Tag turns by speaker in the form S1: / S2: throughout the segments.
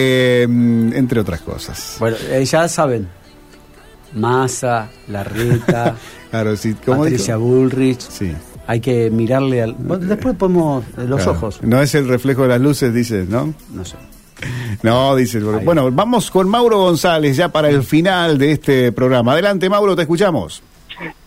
S1: Eh, entre otras cosas.
S2: Bueno, eh, ya saben, Massa, Larreta,
S1: claro, sí, ¿cómo
S2: Patricia
S1: dijo?
S2: Bullrich.
S1: Sí.
S2: Hay que mirarle al. bueno, después ponemos eh, los
S1: Claro.
S2: ojos.
S1: No es el reflejo de las luces, dices, ¿no?
S2: No sé.
S1: No, dice.
S2: Ahí.
S1: Bueno, vamos con Mauro González ya para el final de este programa. Adelante, Mauro, te escuchamos.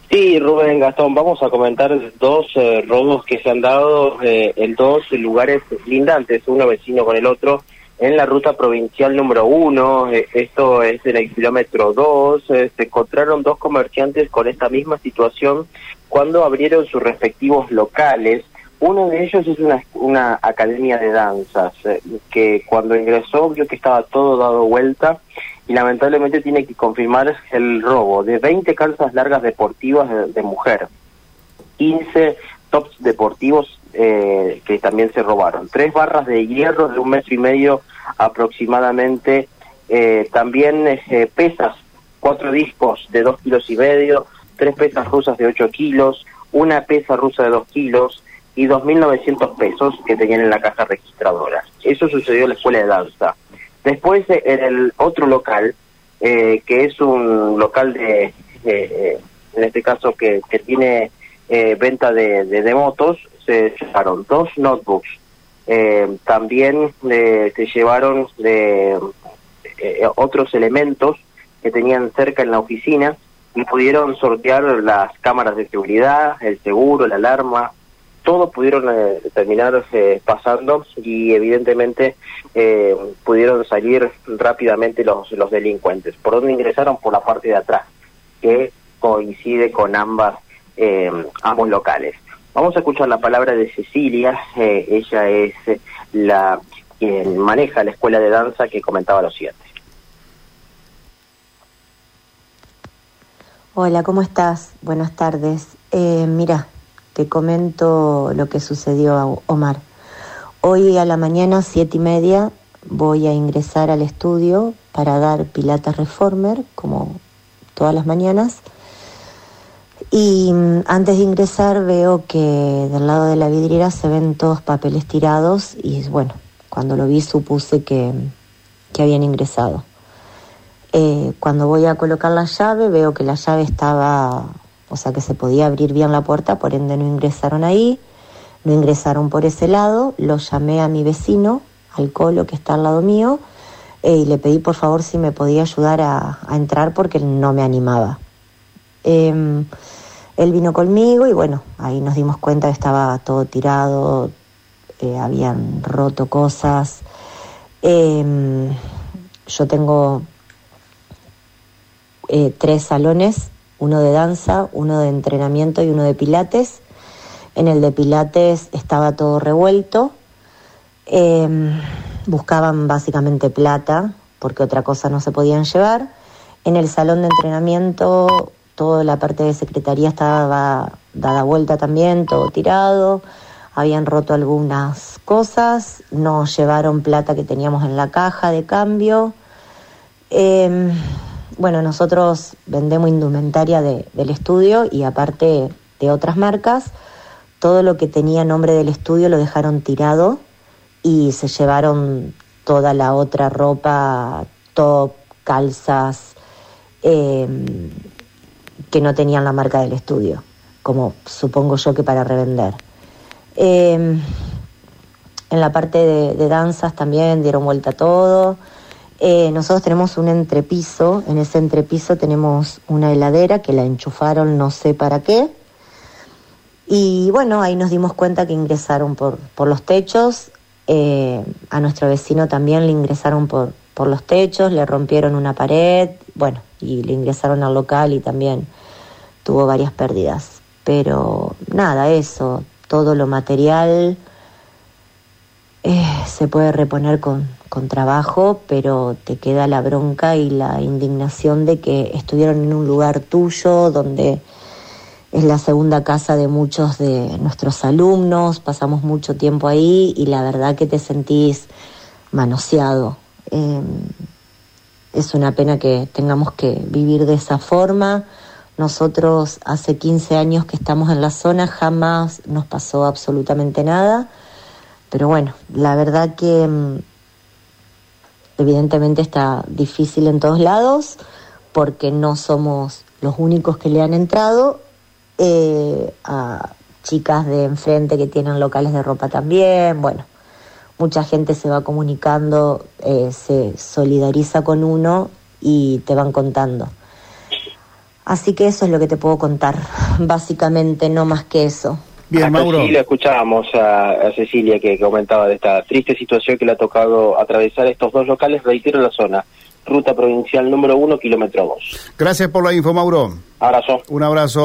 S3: Sí, Rubén Gastón, vamos a comentar dos eh, robos que se han dado eh, en dos lugares lindantes, uno vecino con el otro, en la ruta provincial número uno, eh, esto es en el kilómetro dos, eh, se encontraron dos comerciantes con esta misma situación cuando abrieron sus respectivos locales. Uno de ellos es una, una academia de danzas, eh, que cuando ingresó vio que estaba todo dado vuelta y lamentablemente tiene que confirmar el robo de 20 calzas largas deportivas de, de mujer, 15 tops deportivos eh, que también se robaron, tres barras de hierro de un metro y medio aproximadamente, eh, también eh, pesas, cuatro discos de dos kilos y medio, tres pesas rusas de 8 kilos, una pesa rusa de 2 kilos y 2.900 pesos que tenían en la caja registradora. Eso sucedió en la escuela de danza. Después, eh, en el otro local, eh, que es un local de, en este caso, que, que tiene venta de, de, de motos, se llevaron dos notebooks. Eh, también eh, se llevaron de, eh, otros elementos que tenían cerca en la oficina y pudieron sortear las cámaras de seguridad, el seguro, la alarma, todo pudieron eh, terminar eh, pasando y evidentemente eh, pudieron salir rápidamente los, los delincuentes. ¿Por dónde ingresaron? Por la parte de atrás, que coincide con ambas eh, ambos locales. Vamos a escuchar la palabra de Cecilia, eh, ella es eh, la quien maneja la escuela de danza que comentaba lo siguiente.
S4: Hola, ¿cómo estás? Buenas tardes. Eh, mira, te comento lo que sucedió a Omar. Hoy a la mañana, siete y media, voy a ingresar al estudio para dar Pilates Reformer, como todas las mañanas. Y mm, antes de ingresar veo que del lado de la vidriera se ven todos papeles tirados y bueno, cuando lo vi supuse que, que habían ingresado. Eh, cuando voy a colocar la llave veo que la llave estaba, o sea que se podía abrir bien la puerta, por ende no ingresaron ahí, no ingresaron por ese lado, lo llamé a mi vecino, al colo que está al lado mío, eh, y le pedí por favor si me podía ayudar a, entrar porque no me animaba. Eh, él vino conmigo y bueno, ahí nos dimos cuenta que estaba todo tirado, eh, habían roto cosas. Eh, yo tengo eh, tres salones, uno de danza, uno de entrenamiento y uno de pilates. En el de pilates estaba todo revuelto. Eh, buscaban básicamente plata, porque otra cosa no se podían llevar. En el salón de entrenamiento, toda la parte de secretaría estaba dada vuelta también, todo tirado. Habían roto algunas cosas, nos llevaron plata que teníamos en la caja de cambio. Eh, bueno, nosotros vendemos indumentaria de, del estudio y aparte de otras marcas, todo lo que tenía nombre del estudio lo dejaron tirado y se llevaron toda la otra ropa, top, calzas, eh, que no tenían la marca del estudio, como supongo yo que para revender. Eh, en la parte de, danzas también dieron vuelta todo. Eh, nosotros tenemos un entrepiso, en ese entrepiso tenemos una heladera que la enchufaron no sé para qué. Y bueno, ahí nos dimos cuenta que ingresaron por, por los techos, eh, a nuestro vecino también le ingresaron por, por los techos, le rompieron una pared, bueno, y le ingresaron al local y también tuvo varias pérdidas. Pero nada, eso, todo lo material eh, se puede reponer con, con trabajo, pero te queda la bronca y la indignación de que estuvieron en un lugar tuyo donde es la segunda casa de muchos de nuestros alumnos, pasamos mucho tiempo ahí y la verdad que te sentís manoseado. Eh, es una pena que tengamos que vivir de esa forma. Nosotros hace 15 años que estamos en la zona, jamás nos pasó absolutamente nada. Pero bueno, la verdad que evidentemente está difícil en todos lados porque no somos los únicos que le han entrado. Eh, a chicas de enfrente que tienen locales de ropa también, bueno, mucha gente se va comunicando, eh, se solidariza con uno y te van contando. Así que eso es lo que te puedo contar, básicamente, no más que eso.
S1: Bien,
S3: Acá
S1: Mauro.
S3: sí le escuchábamos a, a Cecilia que comentaba de esta triste situación que le ha tocado atravesar estos dos locales, reitero la zona, ruta provincial número uno, kilómetro dos.
S1: Gracias por la info, Mauro.
S3: Abrazo.
S1: Un abrazo.